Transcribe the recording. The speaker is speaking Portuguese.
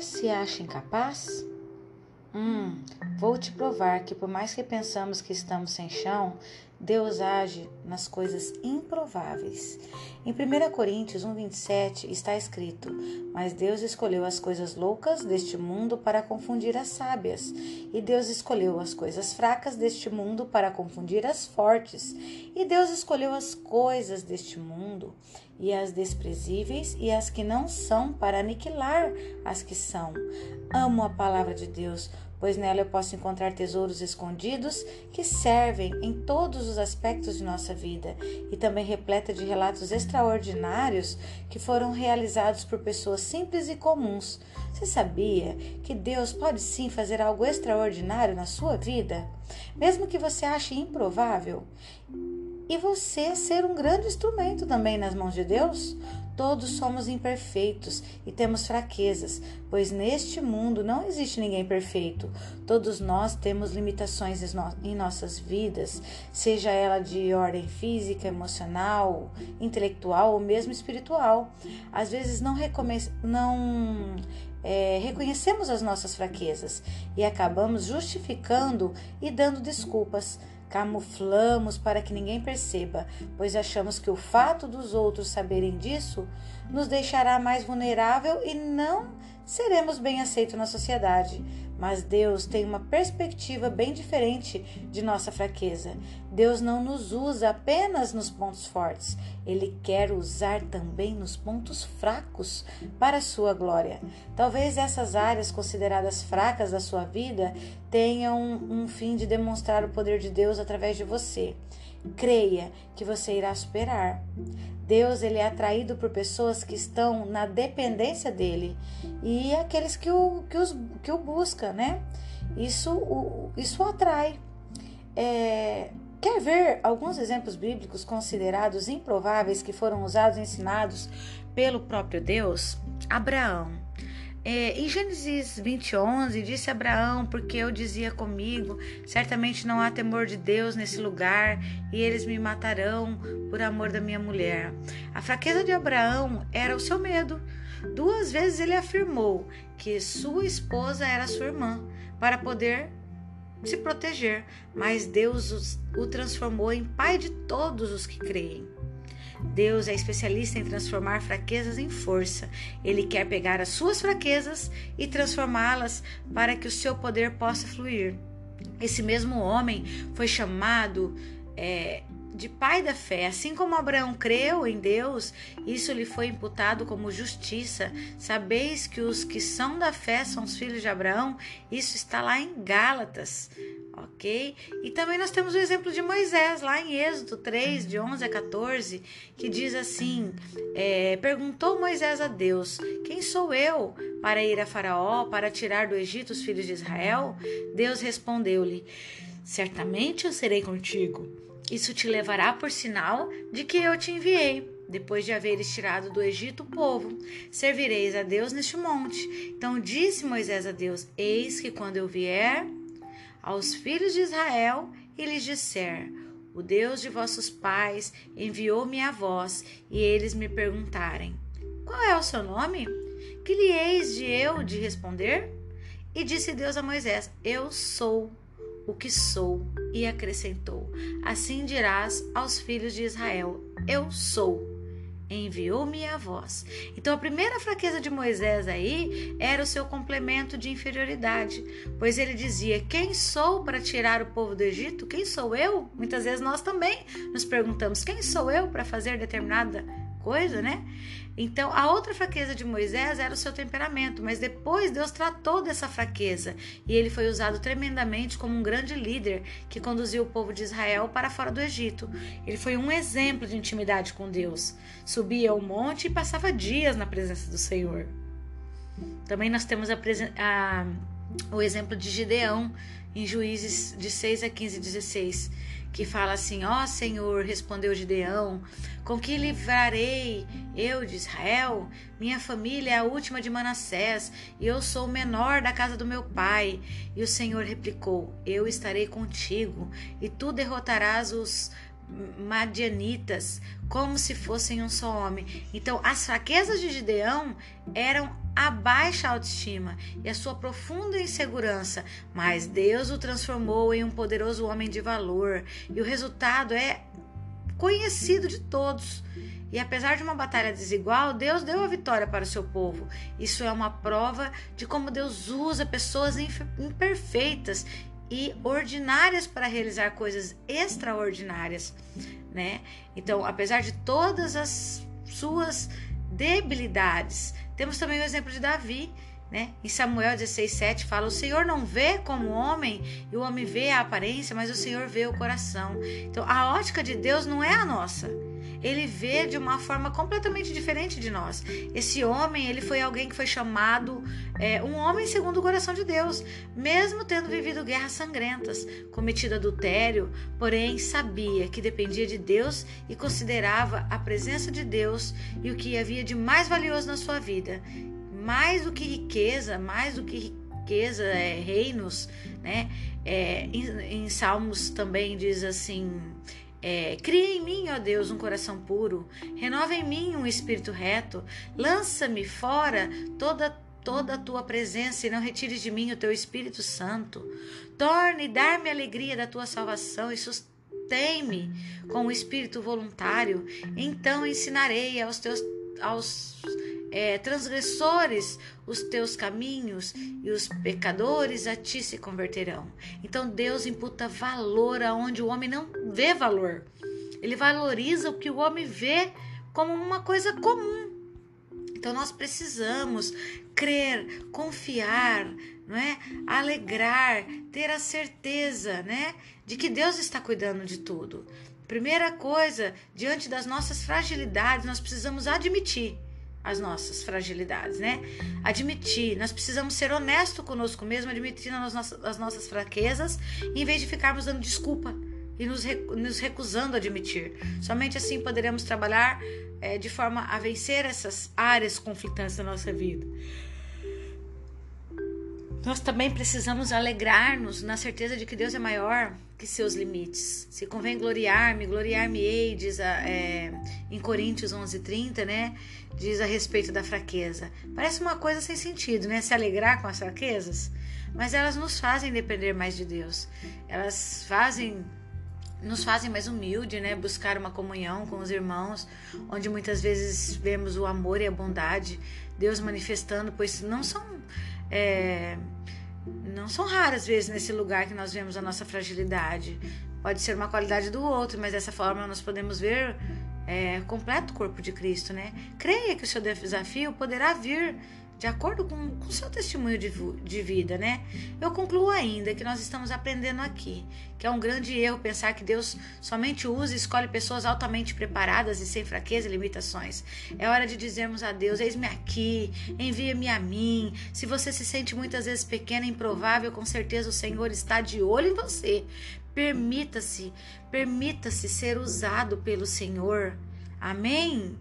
Se acha incapaz? Vou te provar que por mais que pensamos que estamos sem chão, Deus age nas coisas improváveis. Em 1 Coríntios 1,27 está escrito: Mas Deus escolheu as coisas loucas deste mundo para confundir as sábias, e Deus escolheu as coisas fracas deste mundo para confundir as fortes, e Deus escolheu as coisas deste mundo e as desprezíveis e as que não são para aniquilar as que são. Amo a palavra de Deus pois nela eu posso encontrar tesouros escondidos que servem em todos os aspectos de nossa vida e também repleta de relatos extraordinários que foram realizados por pessoas simples e comuns. Você sabia que Deus pode sim fazer algo extraordinário na sua vida, mesmo que você ache improvável? E você ser um grande instrumento também nas mãos de Deus? Todos somos imperfeitos e temos fraquezas, pois neste mundo não existe ninguém perfeito. Todos nós temos limitações em nossas vidas, seja ela de ordem física, emocional, intelectual ou mesmo espiritual. Às vezes não, não é, reconhecemos as nossas fraquezas e acabamos justificando e dando desculpas. Camuflamos para que ninguém perceba, pois achamos que o fato dos outros saberem disso nos deixará mais vulnerável e não seremos bem aceitos na sociedade. Mas Deus tem uma perspectiva bem diferente de nossa fraqueza. Deus não nos usa apenas nos pontos fortes, Ele quer usar também nos pontos fracos para a sua glória. Talvez essas áreas consideradas fracas da sua vida tenham um fim de demonstrar o poder de Deus através de você. Creia que você irá superar. Deus ele é atraído por pessoas que estão na dependência dele e aqueles que o, que os, que o buscam, né? Isso, o, isso atrai. É, quer ver alguns exemplos bíblicos considerados improváveis que foram usados e ensinados pelo próprio Deus? Abraão. É, em Gênesis 20, 11, disse Abraão, porque eu dizia comigo: certamente não há temor de Deus nesse lugar, e eles me matarão por amor da minha mulher. A fraqueza de Abraão era o seu medo. Duas vezes ele afirmou que sua esposa era sua irmã, para poder se proteger, mas Deus o transformou em pai de todos os que creem. Deus é especialista em transformar fraquezas em força. Ele quer pegar as suas fraquezas e transformá-las para que o seu poder possa fluir. Esse mesmo homem foi chamado é, de pai da fé. Assim como Abraão creu em Deus, isso lhe foi imputado como justiça. Sabeis que os que são da fé são os filhos de Abraão? Isso está lá em Gálatas ok? E também nós temos o exemplo de Moisés, lá em Êxodo 3, de 11 a 14, que diz assim: é, Perguntou Moisés a Deus: Quem sou eu para ir a Faraó, para tirar do Egito os filhos de Israel? Deus respondeu-lhe: Certamente eu serei contigo. Isso te levará por sinal de que eu te enviei. Depois de haveres tirado do Egito o povo, servireis a Deus neste monte. Então disse Moisés a Deus: Eis que quando eu vier aos filhos de Israel e lhes disser: O Deus de vossos pais enviou-me a vós, e eles me perguntarem: Qual é o seu nome? Que lhe eis de eu de responder? E disse Deus a Moisés: Eu sou o que sou. E acrescentou: Assim dirás aos filhos de Israel: Eu sou enviou-me a vós. Então a primeira fraqueza de Moisés aí era o seu complemento de inferioridade, pois ele dizia: Quem sou para tirar o povo do Egito? Quem sou eu? Muitas vezes nós também nos perguntamos: Quem sou eu para fazer determinada coisa, né? Então, a outra fraqueza de Moisés era o seu temperamento, mas depois Deus tratou dessa fraqueza e ele foi usado tremendamente como um grande líder que conduziu o povo de Israel para fora do Egito. Ele foi um exemplo de intimidade com Deus. Subia ao monte e passava dias na presença do Senhor. Também nós temos a, a, o exemplo de Gideão em Juízes de 6 a 15, 16 que fala assim: Ó oh, Senhor, respondeu Gideão, com que livrarei eu de Israel? Minha família é a última de Manassés, e eu sou o menor da casa do meu pai. E o Senhor replicou: Eu estarei contigo, e tu derrotarás os madianitas como se fossem um só homem. Então, as fraquezas de Gideão eram a baixa autoestima e a sua profunda insegurança, mas Deus o transformou em um poderoso homem de valor, e o resultado é conhecido de todos. E apesar de uma batalha desigual, Deus deu a vitória para o seu povo. Isso é uma prova de como Deus usa pessoas imperfeitas e ordinárias para realizar coisas extraordinárias, né? Então, apesar de todas as suas debilidades, temos também o exemplo de Davi, né? Em Samuel 16:7 fala: "O Senhor não vê como homem, e o homem vê a aparência, mas o Senhor vê o coração". Então, a ótica de Deus não é a nossa ele vê de uma forma completamente diferente de nós. Esse homem, ele foi alguém que foi chamado é, um homem segundo o coração de Deus, mesmo tendo vivido guerras sangrentas, cometido adultério, porém sabia que dependia de Deus e considerava a presença de Deus e o que havia de mais valioso na sua vida, mais do que riqueza, mais do que riqueza, é, reinos, né? É, em, em Salmos também diz assim é, cria em mim, ó Deus, um coração puro, renova em mim um espírito reto, lança-me fora toda toda a tua presença e não retires de mim o teu Espírito Santo. Torne e dar-me a alegria da tua salvação e sustém-me com o espírito voluntário. Então ensinarei aos teus aos é, transgressores os teus caminhos e os pecadores a ti se converterão. Então Deus imputa valor aonde o homem não vê valor. Ele valoriza o que o homem vê como uma coisa comum. Então nós precisamos crer, confiar, não é? Alegrar, ter a certeza, né, de que Deus está cuidando de tudo. Primeira coisa, diante das nossas fragilidades, nós precisamos admitir as nossas fragilidades, né? Admitir, nós precisamos ser honestos conosco mesmo, admitindo as nossas, as nossas fraquezas, em vez de ficarmos dando desculpa e nos, nos recusando a admitir. Somente assim poderemos trabalhar é, de forma a vencer essas áreas conflitantes da nossa vida. Nós também precisamos alegrar-nos na certeza de que Deus é maior que seus limites. Se convém gloriar-me, gloriar-me-ei, diz a, é, em Coríntios 11:30, né? Diz a respeito da fraqueza. Parece uma coisa sem sentido, né? Se alegrar com as fraquezas, mas elas nos fazem depender mais de Deus. Elas fazem nos fazem mais humilde, né? Buscar uma comunhão com os irmãos, onde muitas vezes vemos o amor e a bondade, Deus manifestando, pois não são é, não são raras vezes nesse lugar que nós vemos a nossa fragilidade. Pode ser uma qualidade do outro, mas dessa forma nós podemos ver é, completo corpo de Cristo, né? Creia que o seu desafio poderá vir de acordo com o seu testemunho de, de, vida, né? Eu concluo ainda que nós estamos aprendendo aqui, que é um grande erro pensar que Deus somente usa e escolhe pessoas altamente preparadas e sem fraqueza e limitações. É hora de dizermos a Deus: Eis-me aqui, envia-me a mim. Se você se sente muitas vezes pequena e improvável, com certeza o Senhor está de olho em você. Permita-se, permita-se ser usado pelo Senhor. Amém?